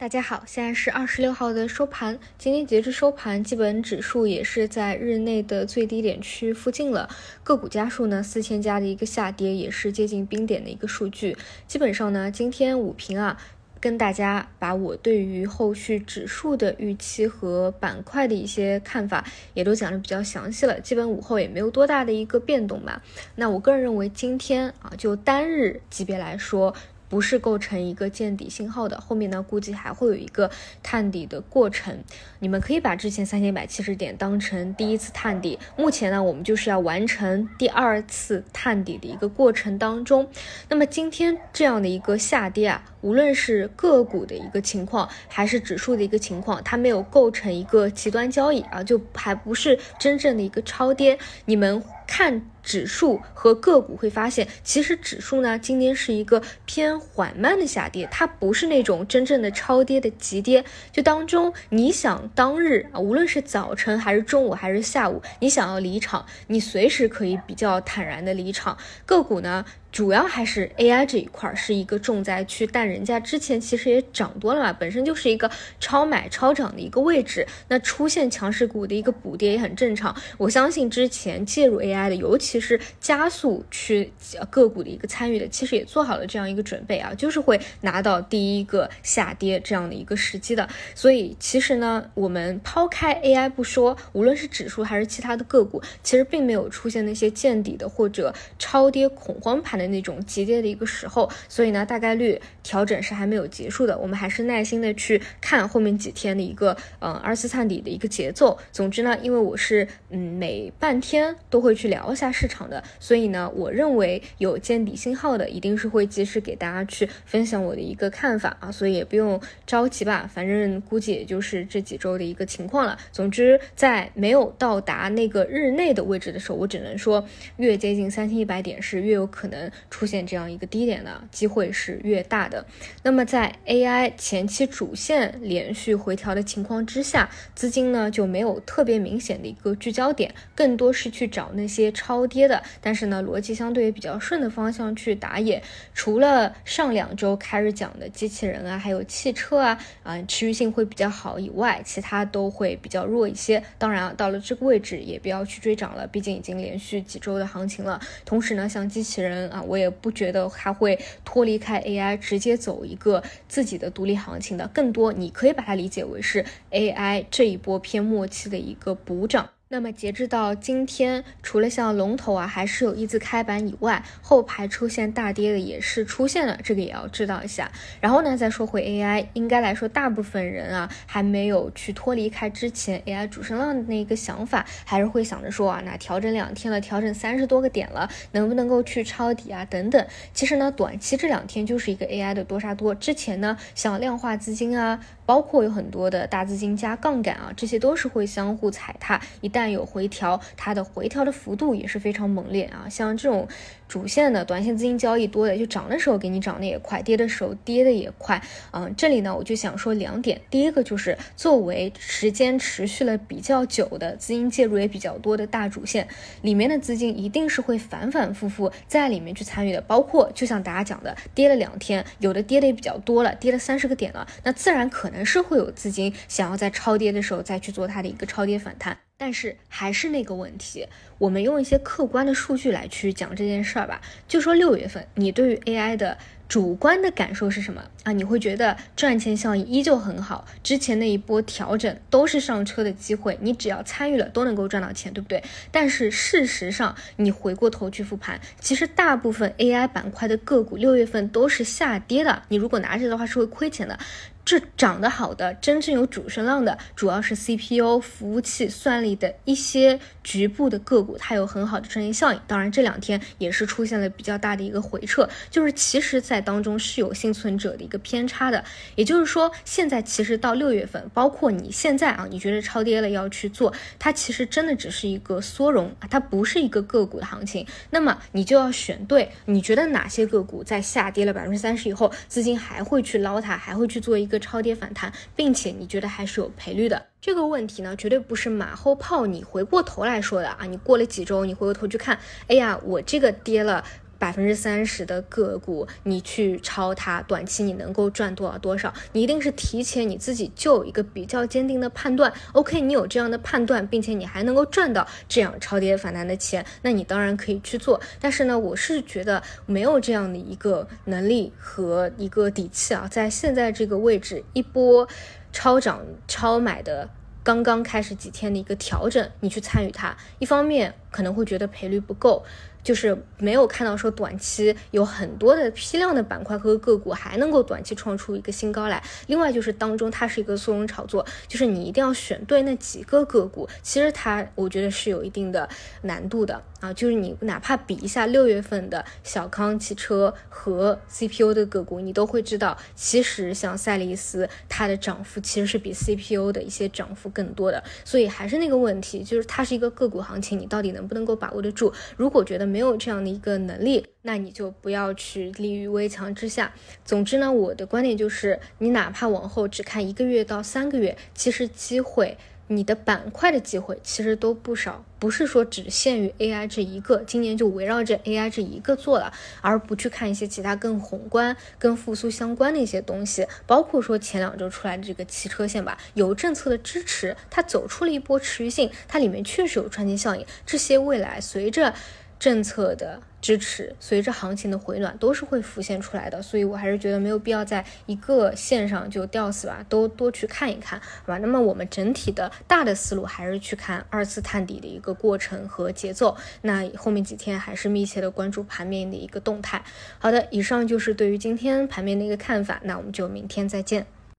大家好，现在是二十六号的收盘，今天截至收盘，基本指数也是在日内的最低点区附近了。个股家数呢，四千家的一个下跌，也是接近冰点的一个数据。基本上呢，今天午评啊，跟大家把我对于后续指数的预期和板块的一些看法，也都讲的比较详细了。基本午后也没有多大的一个变动吧。那我个人认为，今天啊，就单日级别来说。不是构成一个见底信号的，后面呢估计还会有一个探底的过程。你们可以把之前三千一百七十点当成第一次探底，目前呢我们就是要完成第二次探底的一个过程当中。那么今天这样的一个下跌啊，无论是个股的一个情况，还是指数的一个情况，它没有构成一个极端交易啊，就还不是真正的一个超跌。你们。看指数和个股会发现，其实指数呢今天是一个偏缓慢的下跌，它不是那种真正的超跌的急跌。就当中你想当日啊，无论是早晨还是中午还是下午，你想要离场，你随时可以比较坦然的离场。个股呢？主要还是 AI 这一块是一个重灾区，但人家之前其实也涨多了嘛，本身就是一个超买超涨的一个位置，那出现强势股的一个补跌也很正常。我相信之前介入 AI 的，尤其是加速去个股的一个参与的，其实也做好了这样一个准备啊，就是会拿到第一个下跌这样的一个时机的。所以其实呢，我们抛开 AI 不说，无论是指数还是其他的个股，其实并没有出现那些见底的或者超跌恐慌盘。的那种急跌的一个时候，所以呢，大概率调整是还没有结束的。我们还是耐心的去看后面几天的一个呃二次探底的一个节奏。总之呢，因为我是嗯每半天都会去聊一下市场的，所以呢，我认为有见底信号的，一定是会及时给大家去分享我的一个看法啊。所以也不用着急吧，反正估计也就是这几周的一个情况了。总之，在没有到达那个日内的位置的时候，我只能说越接近三千一百点是越有可能。出现这样一个低点的机会是越大的。那么在 AI 前期主线连续回调的情况之下，资金呢就没有特别明显的一个聚焦点，更多是去找那些超跌的，但是呢逻辑相对于比较顺的方向去打野。除了上两周开始讲的机器人啊，还有汽车啊，啊持续性会比较好以外，其他都会比较弱一些。当然啊，到了这个位置也不要去追涨了，毕竟已经连续几周的行情了。同时呢，像机器人。我也不觉得它会脱离开 AI，直接走一个自己的独立行情的。更多你可以把它理解为是 AI 这一波偏末期的一个补涨。那么截至到今天，除了像龙头啊还是有一字开板以外，后排出现大跌的也是出现了，这个也要知道一下。然后呢，再说回 AI，应该来说，大部分人啊还没有去脱离开之前 AI 主升浪的那个想法，还是会想着说啊，那调整两天了，调整三十多个点了，能不能够去抄底啊等等。其实呢，短期这两天就是一个 AI 的多杀多。之前呢，像量化资金啊，包括有很多的大资金加杠杆啊，这些都是会相互踩踏。一旦但有回调，它的回调的幅度也是非常猛烈啊！像这种主线的短线资金交易多的，就涨的时候给你涨的也快，跌的时候跌的也快。嗯，这里呢我就想说两点，第一个就是作为时间持续了比较久的资金介入也比较多的大主线，里面的资金一定是会反反复复在里面去参与的。包括就像大家讲的，跌了两天，有的跌的也比较多了，跌了三十个点了，那自然可能是会有资金想要在超跌的时候再去做它的一个超跌反弹。但是还是那个问题，我们用一些客观的数据来去讲这件事儿吧。就说六月份，你对于 AI 的主观的感受是什么啊？你会觉得赚钱效应依旧很好，之前那一波调整都是上车的机会，你只要参与了都能够赚到钱，对不对？但是事实上，你回过头去复盘，其实大部分 AI 板块的个股六月份都是下跌的，你如果拿着的话是会亏钱的。这涨得好的，真正有主升浪的，主要是 CPU、服务器、算力的一些局部的个股，它有很好的赚钱效应。当然，这两天也是出现了比较大的一个回撤，就是其实在当中是有幸存者的一个偏差的。也就是说，现在其实到六月份，包括你现在啊，你觉得超跌了要去做，它其实真的只是一个缩容啊，它不是一个个股的行情。那么你就要选对，你觉得哪些个股在下跌了百分之三十以后，资金还会去捞它，还会去做一个。超跌反弹，并且你觉得还是有赔率的这个问题呢？绝对不是马后炮，你回过头来说的啊！你过了几周，你回过头去看，哎呀，我这个跌了。百分之三十的个股，你去抄它，短期你能够赚多少多少？你一定是提前你自己就有一个比较坚定的判断。OK，你有这样的判断，并且你还能够赚到这样超跌反弹的钱，那你当然可以去做。但是呢，我是觉得没有这样的一个能力和一个底气啊，在现在这个位置一波超涨超买的。刚刚开始几天的一个调整，你去参与它，一方面可能会觉得赔率不够，就是没有看到说短期有很多的批量的板块和个股还能够短期创出一个新高来。另外就是当中它是一个缩容炒作，就是你一定要选对那几个个股，其实它我觉得是有一定的难度的。啊，就是你哪怕比一下六月份的小康汽车和 CPU 的个股，你都会知道，其实像赛力斯它的涨幅其实是比 CPU 的一些涨幅更多的。所以还是那个问题，就是它是一个个股行情，你到底能不能够把握得住？如果觉得没有这样的一个能力，那你就不要去立于危墙之下。总之呢，我的观点就是，你哪怕往后只看一个月到三个月，其实机会。你的板块的机会其实都不少，不是说只限于 AI 这一个，今年就围绕着 AI 这一个做了，而不去看一些其他更宏观、跟复苏相关的一些东西，包括说前两周出来的这个汽车线吧，有政策的支持，它走出了一波持续性，它里面确实有赚钱效应，这些未来随着。政策的支持，随着行情的回暖，都是会浮现出来的，所以我还是觉得没有必要在一个线上就吊死吧，都多去看一看，好吧？那么我们整体的大的思路还是去看二次探底的一个过程和节奏，那后面几天还是密切的关注盘面的一个动态。好的，以上就是对于今天盘面的一个看法，那我们就明天再见。